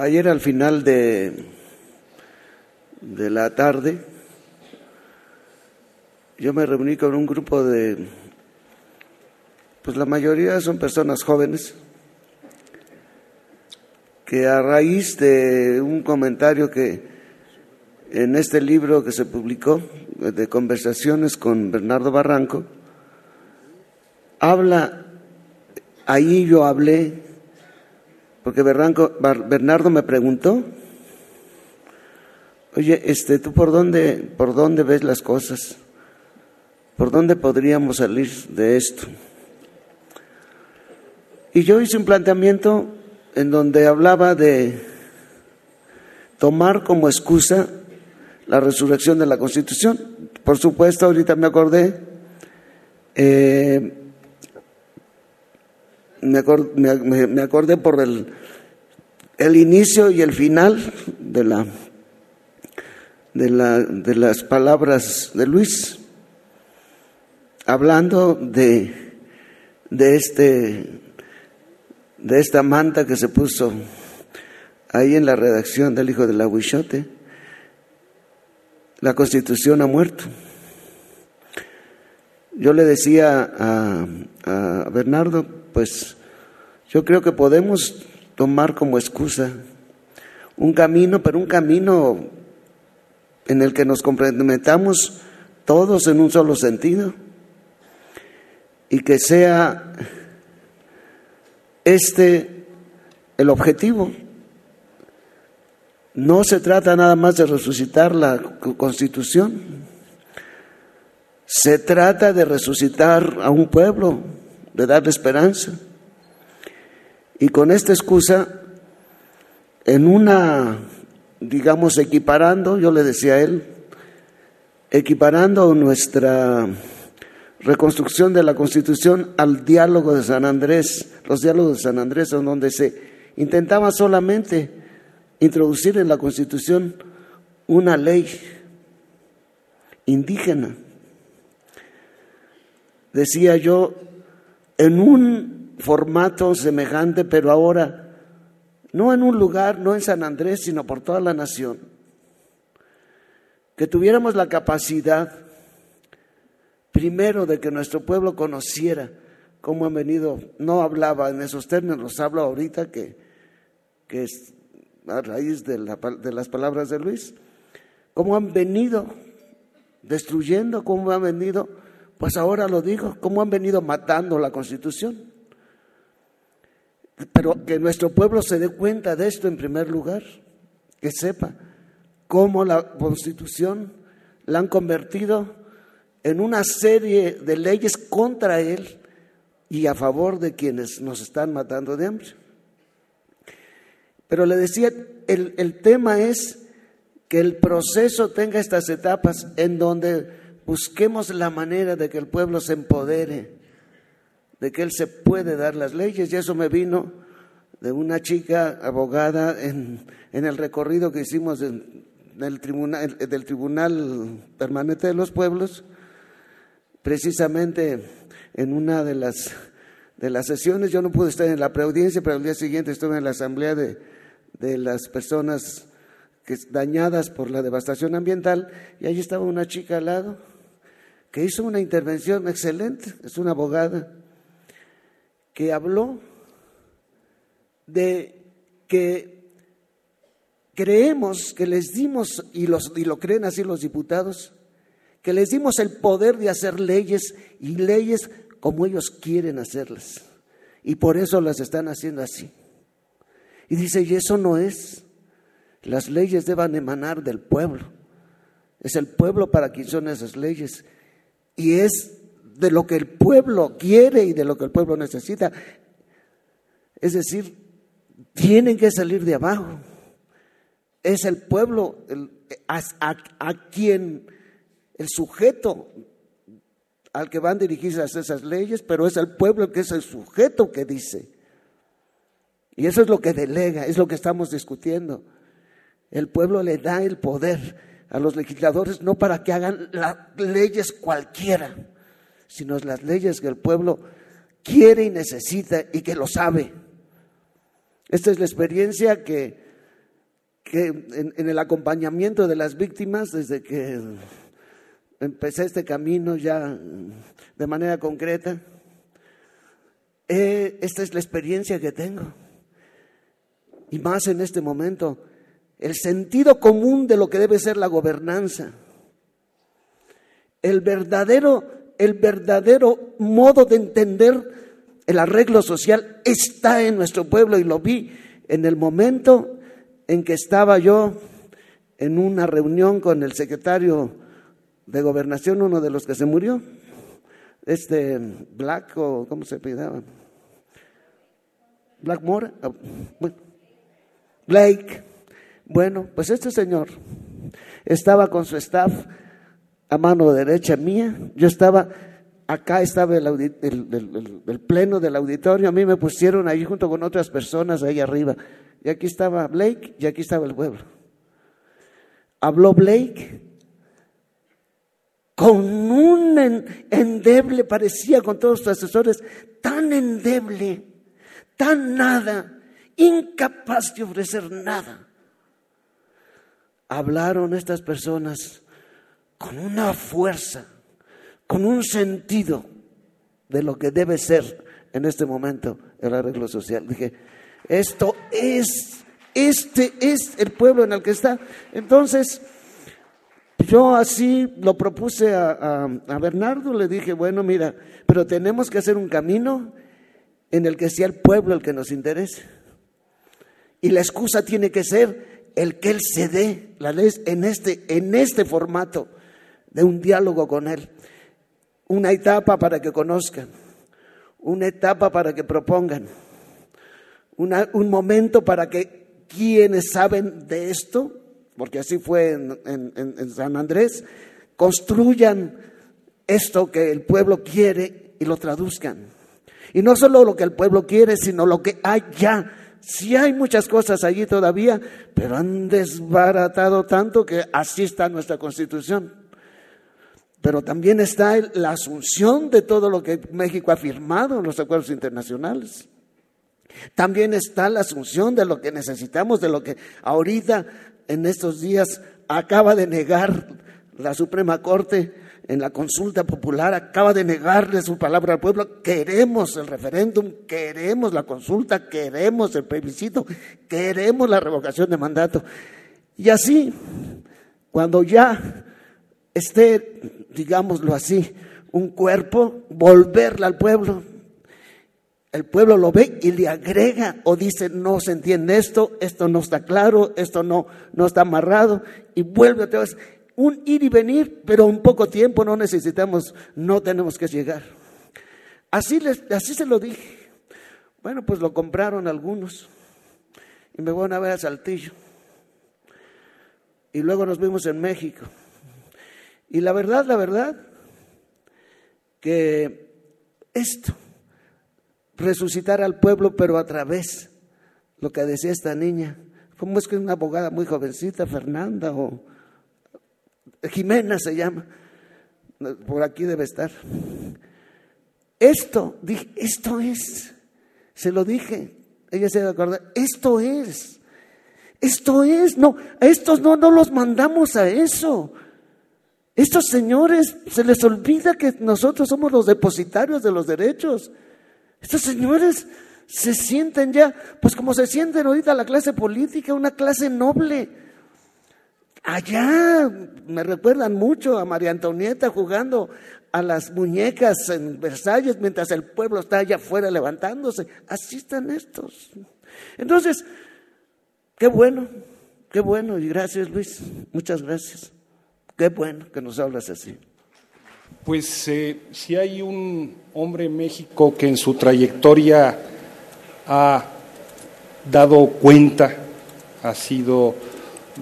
Ayer al final de, de la tarde, yo me reuní con un grupo de, pues la mayoría son personas jóvenes, que a raíz de un comentario que en este libro que se publicó de conversaciones con Bernardo Barranco, habla, ahí yo hablé porque Bernardo me preguntó, oye, este, ¿tú por dónde, por dónde ves las cosas? ¿Por dónde podríamos salir de esto? Y yo hice un planteamiento en donde hablaba de tomar como excusa la resurrección de la Constitución. Por supuesto, ahorita me acordé, eh, me, acordé, por el, el inicio y el final de, la, de, la, de las palabras de Luis, hablando de, de, este, de esta manta que se puso ahí en la redacción del Hijo del Aguichote. La constitución ha muerto. Yo le decía a, a Bernardo, pues yo creo que podemos tomar como excusa un camino, pero un camino en el que nos comprometamos todos en un solo sentido y que sea este el objetivo. No se trata nada más de resucitar la constitución, se trata de resucitar a un pueblo, de darle esperanza. Y con esta excusa, en una, digamos, equiparando, yo le decía a él, equiparando nuestra reconstrucción de la Constitución al diálogo de San Andrés, los diálogos de San Andrés, en donde se intentaba solamente introducir en la Constitución una ley indígena. Decía yo, en un formato semejante, pero ahora no en un lugar, no en San Andrés, sino por toda la nación. Que tuviéramos la capacidad, primero, de que nuestro pueblo conociera cómo han venido, no hablaba en esos términos, los hablo ahorita que, que es a raíz de, de las palabras de Luis, cómo han venido destruyendo, cómo han venido pues ahora lo digo, cómo han venido matando la constitución. Pero que nuestro pueblo se dé cuenta de esto en primer lugar, que sepa cómo la constitución la han convertido en una serie de leyes contra él y a favor de quienes nos están matando de hambre. Pero le decía, el, el tema es que el proceso tenga estas etapas en donde busquemos la manera de que el pueblo se empodere, de que él se puede dar las leyes. Y eso me vino de una chica abogada en, el recorrido que hicimos del, tribunal, del Tribunal Permanente de los Pueblos, precisamente en una de las, de las sesiones. Yo no pude estar en la preaudiencia, pero al día siguiente estuve en la asamblea de, de las personas que, dañadas por la devastación ambiental y allí estaba una chica al lado que hizo una intervención excelente, es una abogada, que habló de que creemos que les dimos, y, los, y lo creen así los diputados, que les dimos el poder de hacer leyes y leyes como ellos quieren hacerlas. Y por eso las están haciendo así. Y dice, y eso no es. Las leyes deben emanar del pueblo. Es el pueblo para quien son esas leyes y es de lo que el pueblo quiere y de lo que el pueblo necesita. Es decir, tienen que salir de abajo. Es el pueblo a, quien el sujeto al que van dirigidas esas leyes, pero es el pueblo que es el sujeto que dice. Y eso es lo que delega, es lo que estamos discutiendo. El pueblo le da el poder a los legisladores no para que hagan las leyes cualquiera, sino las leyes que el pueblo quiere y necesita y que lo sabe. Esta es la experiencia que que en, el acompañamiento de las víctimas, desde que empecé este camino ya de manera concreta, eh, esta es la experiencia que tengo. Y más en este momento, el sentido común de lo que debe ser la gobernanza. El verdadero, el verdadero modo de entender el arreglo social está en nuestro pueblo y lo vi en el momento en que estaba yo en una reunión con el secretario de gobernación, uno de los que se murió, este Black o cómo se pidaba, Blackmore, ah, Blake. Bueno, pues este señor estaba con su staff a mano derecha mía, yo estaba, acá estaba el, el, pleno del auditorio, a mí me pusieron ahí junto con otras personas ahí arriba, y aquí estaba Blake y aquí estaba el pueblo. Habló Blake con un endeble, parecía con todos sus asesores, tan endeble, tan nada, incapaz de ofrecer nada. Hablaron estas personas con una fuerza, con un sentido de lo que debe ser en este momento el arreglo social. Dije, esto es, este es el pueblo en el que está. Entonces, yo así lo propuse a, a, Bernardo, le dije, bueno, mira, pero tenemos que hacer un camino en el que sea el pueblo el que nos interese. Y la excusa tiene que ser el que él se dé la ley en este, en este formato de un diálogo con él. Una etapa para que conozcan, una etapa para que propongan, un momento para que quienes saben de esto, porque así fue en, San Andrés, construyan esto que el pueblo quiere y lo traduzcan. Y no solo lo que el pueblo quiere, sino lo que hay ya. Sí hay muchas cosas allí todavía, pero han desbaratado tanto que así está nuestra constitución. Pero también está la asunción de todo lo que México ha firmado en los acuerdos internacionales. También está la asunción de lo que necesitamos, de lo que ahorita, en estos días, acaba de negar la Suprema Corte en la consulta popular, acaba de negarle su palabra al pueblo. Queremos el referéndum, queremos la consulta, queremos el plebiscito, queremos la revocación de mandato. Y así, cuando ya esté, digámoslo así, un cuerpo, volverla al pueblo, el pueblo lo ve y le agrega o dice, no se entiende esto, esto no está claro, esto no, no está amarrado, y vuelve otra vez. Un ir y venir, pero un poco tiempo no necesitamos, no tenemos que llegar. Así, les, así se lo dije. Bueno, pues lo compraron algunos y me van a ver a Saltillo. Y luego nos vimos en México. Y la verdad, la verdad, que esto resucitar al pueblo, pero a través, lo que decía esta niña, ¿cómo es que una abogada muy jovencita, Fernanda o Jimena se llama? Por aquí debe estar. Esto, dije, esto es, se lo dije, ella se acuerda, esto es, esto es, no, a estos no, no los mandamos a eso. Estos señores se les olvida que nosotros somos los depositarios de los derechos. Estos señores se sienten ya, pues como se sienten ahorita la clase política, una clase noble. Allá me recuerdan mucho a María Antonieta jugando a las muñecas en Versalles mientras el pueblo está allá afuera levantándose. Así están estos. Entonces, qué bueno, qué bueno y gracias Luis, muchas gracias. Qué bueno que nos hablas así. Pues eh, si hay un hombre en México que en su trayectoria ha dado cuenta, ha sido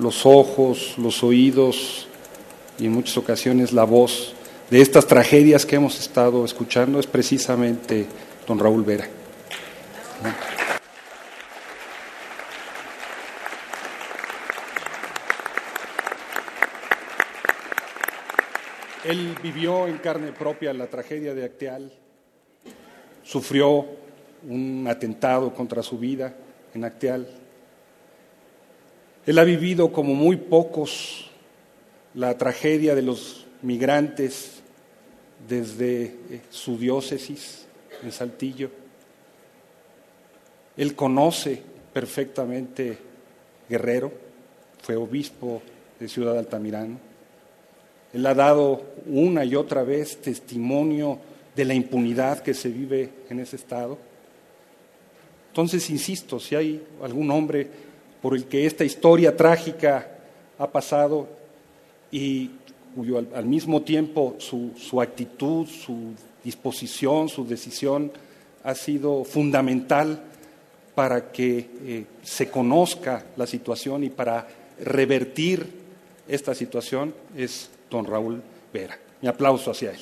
los ojos, los oídos y en muchas ocasiones la voz de estas tragedias que hemos estado escuchando, es precisamente don Raúl Vera. Él vivió en carne propia la tragedia de Acteal, sufrió un atentado contra su vida en Acteal, Él ha vivido como muy pocos la tragedia de los migrantes desde eh, su diócesis en Saltillo. Él conoce perfectamente Guerrero, fue obispo de Ciudad Altamirano. Él ha dado una y otra vez testimonio de la impunidad que se vive en ese estado. Entonces, insisto, si hay algún hombre por el que esta historia trágica ha pasado y cuyo al, mismo tiempo su, actitud, su disposición, su decisión ha sido fundamental para que eh, se conozca la situación y para revertir esta situación, es don Raúl Vera. Mi aplauso hacia él.